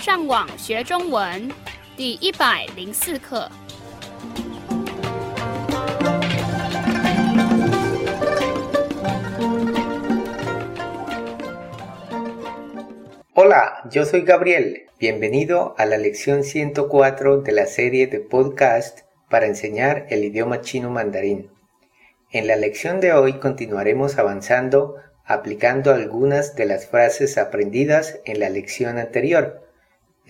上网学中文第一百零四课。Hola, yo soy Gabriel. Bienvenido a la lección 104 de la serie de podcast para enseñar el idioma chino mandarín. En la lección de hoy continuaremos avanzando aplicando algunas de las frases aprendidas en la lección anterior.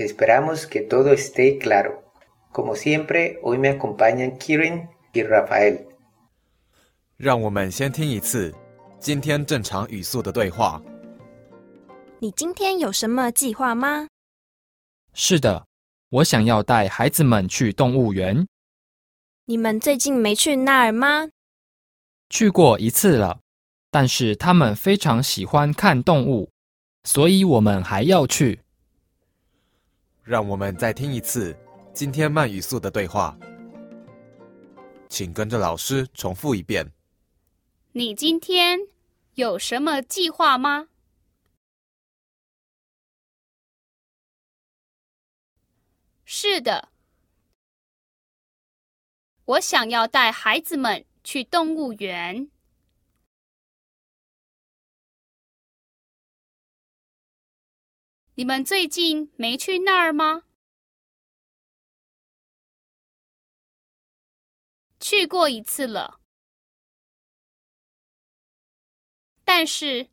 Esperamos que todo esté claro. Como siempre, hoy me acompañan Kirin y Rafael. 让我们先听一次今天正常语速的对话。你今天有什么计划吗？是的，我想要带孩子们去动物园。你们最近没去那儿吗？去过一次了，但是他们非常喜欢看动物，所以我们还要去。让我们再听一次今天慢语速的对话，请跟着老师重复一遍。你今天有什么计划吗？是的，我想要带孩子们去动物园。你们最近没去那儿吗？去过一次了。但是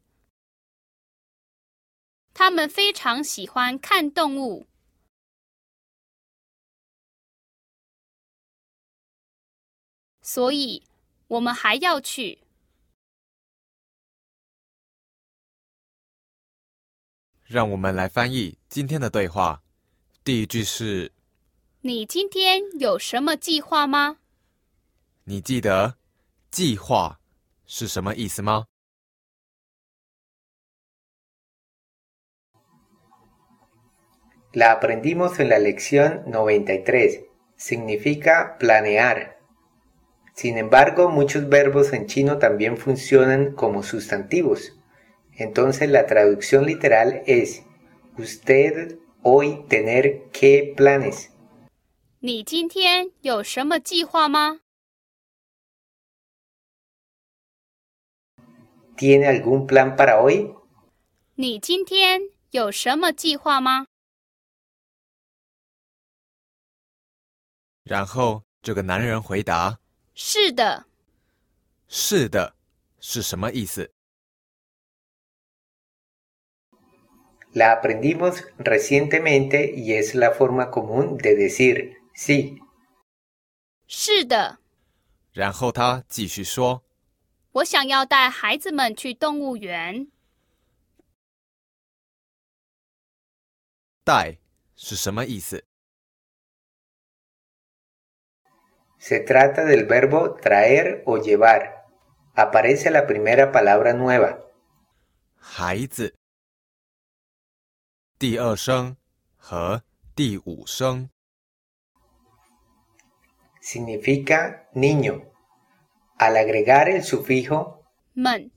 他们非常喜欢看动物，所以我们还要去。让我们来翻译今天的对话。第一句是：你今天有什么计划吗？你记得“计划”是什么意思吗？La aprendimos en la lección 93. Significa planear. Sin embargo, muchos verbos en chino también funcionan como sustantivos. Entonces la traducción literal es usted hoy tener qué planes. ¿Tiene algún plan para hoy? 你今天有什么计划吗？然后这个男人回答：“是的。”“是的”是什么意思 ？La aprendimos recientemente y es la forma común de decir sí。是的。然后他继续说：“我想要带孩子们去动物园。”带是什么意思？Se trata del verbo traer o llevar. Aparece la primera palabra nueva. 孩子。 第二声和第五声。Significa niño. Al agregar el sufijo 们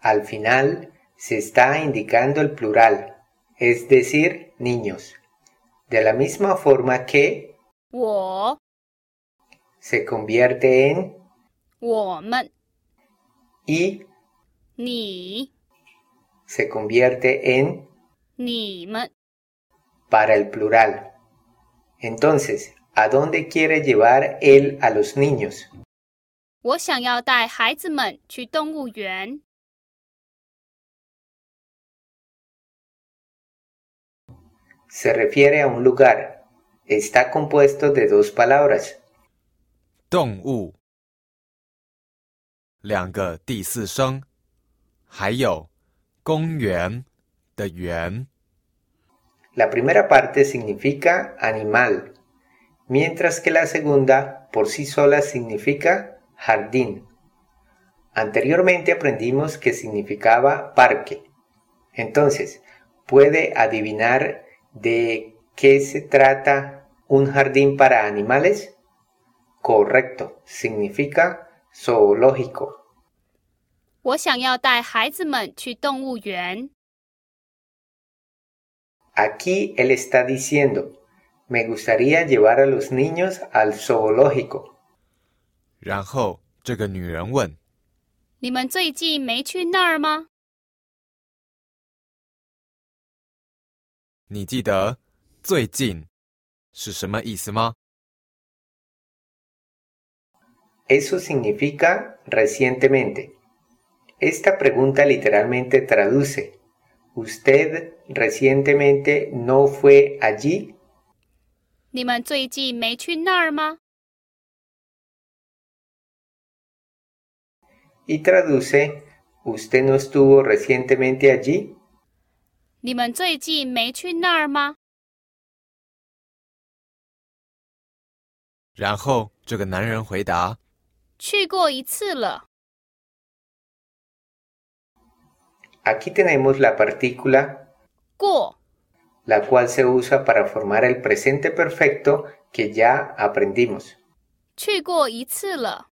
al final se está indicando el plural, es decir, niños. De la misma forma que 我 se convierte en 我们 y 你 se convierte en 你们 para el plural. Entonces, ¿a dónde quiere llevar él a los niños? 我想要带孩子们去动物园。 Se refiere a un lugar. Está compuesto de dos palabras. 动物，两个第四声，还有公园的园。 La primera parte significa animal, mientras que la segunda por sí sola significa jardín. Anteriormente aprendimos que significaba parque. Entonces, ¿puede adivinar de qué se trata un jardín para animales? Correcto, significa zoológico. 我想要带孩子们去动物园。 Aquí él está diciendo, me gustaría llevar a los niños al zoológico. 然后这个女人问你们最近没去那儿吗？：“你记得‘最近’是什么意思吗？” Eso significa recientemente. Esta pregunta literalmente traduce, ¿usted recientemente no fue allí? 你们最近没去那儿吗？Y traduce, ¿usted no estuvo recientemente allí? 你们最近没去那儿吗？然后这个男人回答去过一次了。Aquí tenemos la partícula 过 la cual se usa para formar el presente perfecto que ya aprendimos. 去过一次了。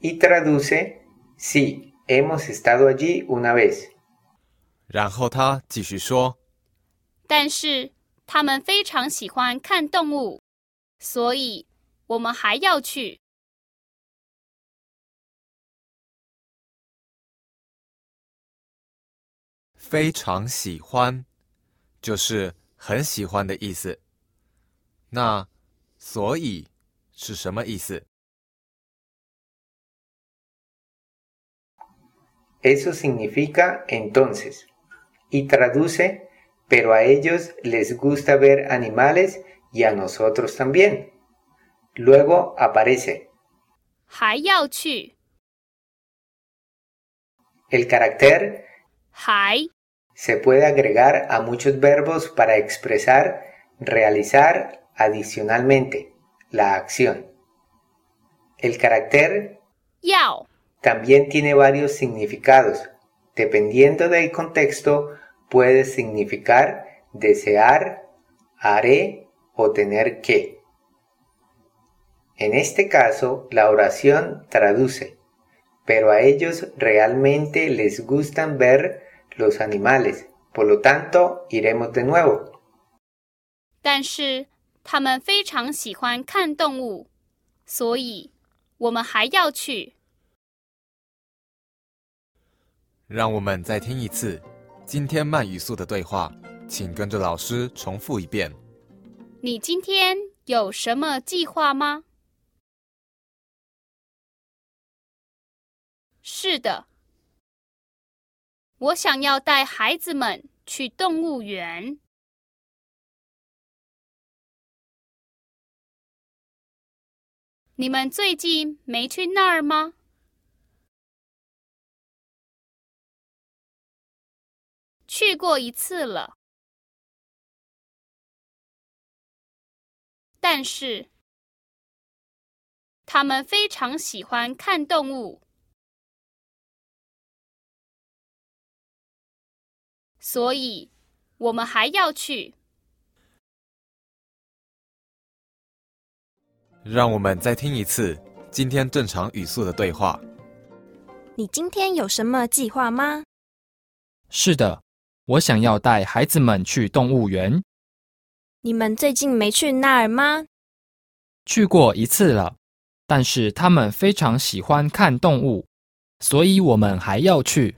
Y traduce, sí, hemos estado allí una vez. 然后他继续说但是他们非常喜欢看动物，所以我们还要去。 非常喜欢，就是很喜欢的意思。那所以是什么意思？ Eso significa entonces. Y traduce, pero a ellos les gusta ver animales y a nosotros también. Luego aparece 还要去， el carácter 还 se puede agregar a muchos verbos para expresar, realizar adicionalmente la acción. El carácter 要 también tiene varios significados. Dependiendo del contexto, puede significar desear, haré o tener que. En este caso, la oración traduce, pero a ellos realmente les gustan ver los animales, por lo tanto, iremos de nuevo. 但是他们非常喜欢看动物，所以我们还要去。让我们再听一次今天慢语速的对话，请跟着老师重复一遍。你今天有什么计划吗？是的，我想要带孩子们去动物园。你们最近没去那儿吗？去过一次了，但是他们非常喜欢看动物，所以我们还要去。让我们再听一次今天正常语速的对话。你今天有什么计划吗？是的，我想要带孩子们去动物园，你们最近没去那儿吗？去过一次了，但是他们非常喜欢看动物，所以我们还要去。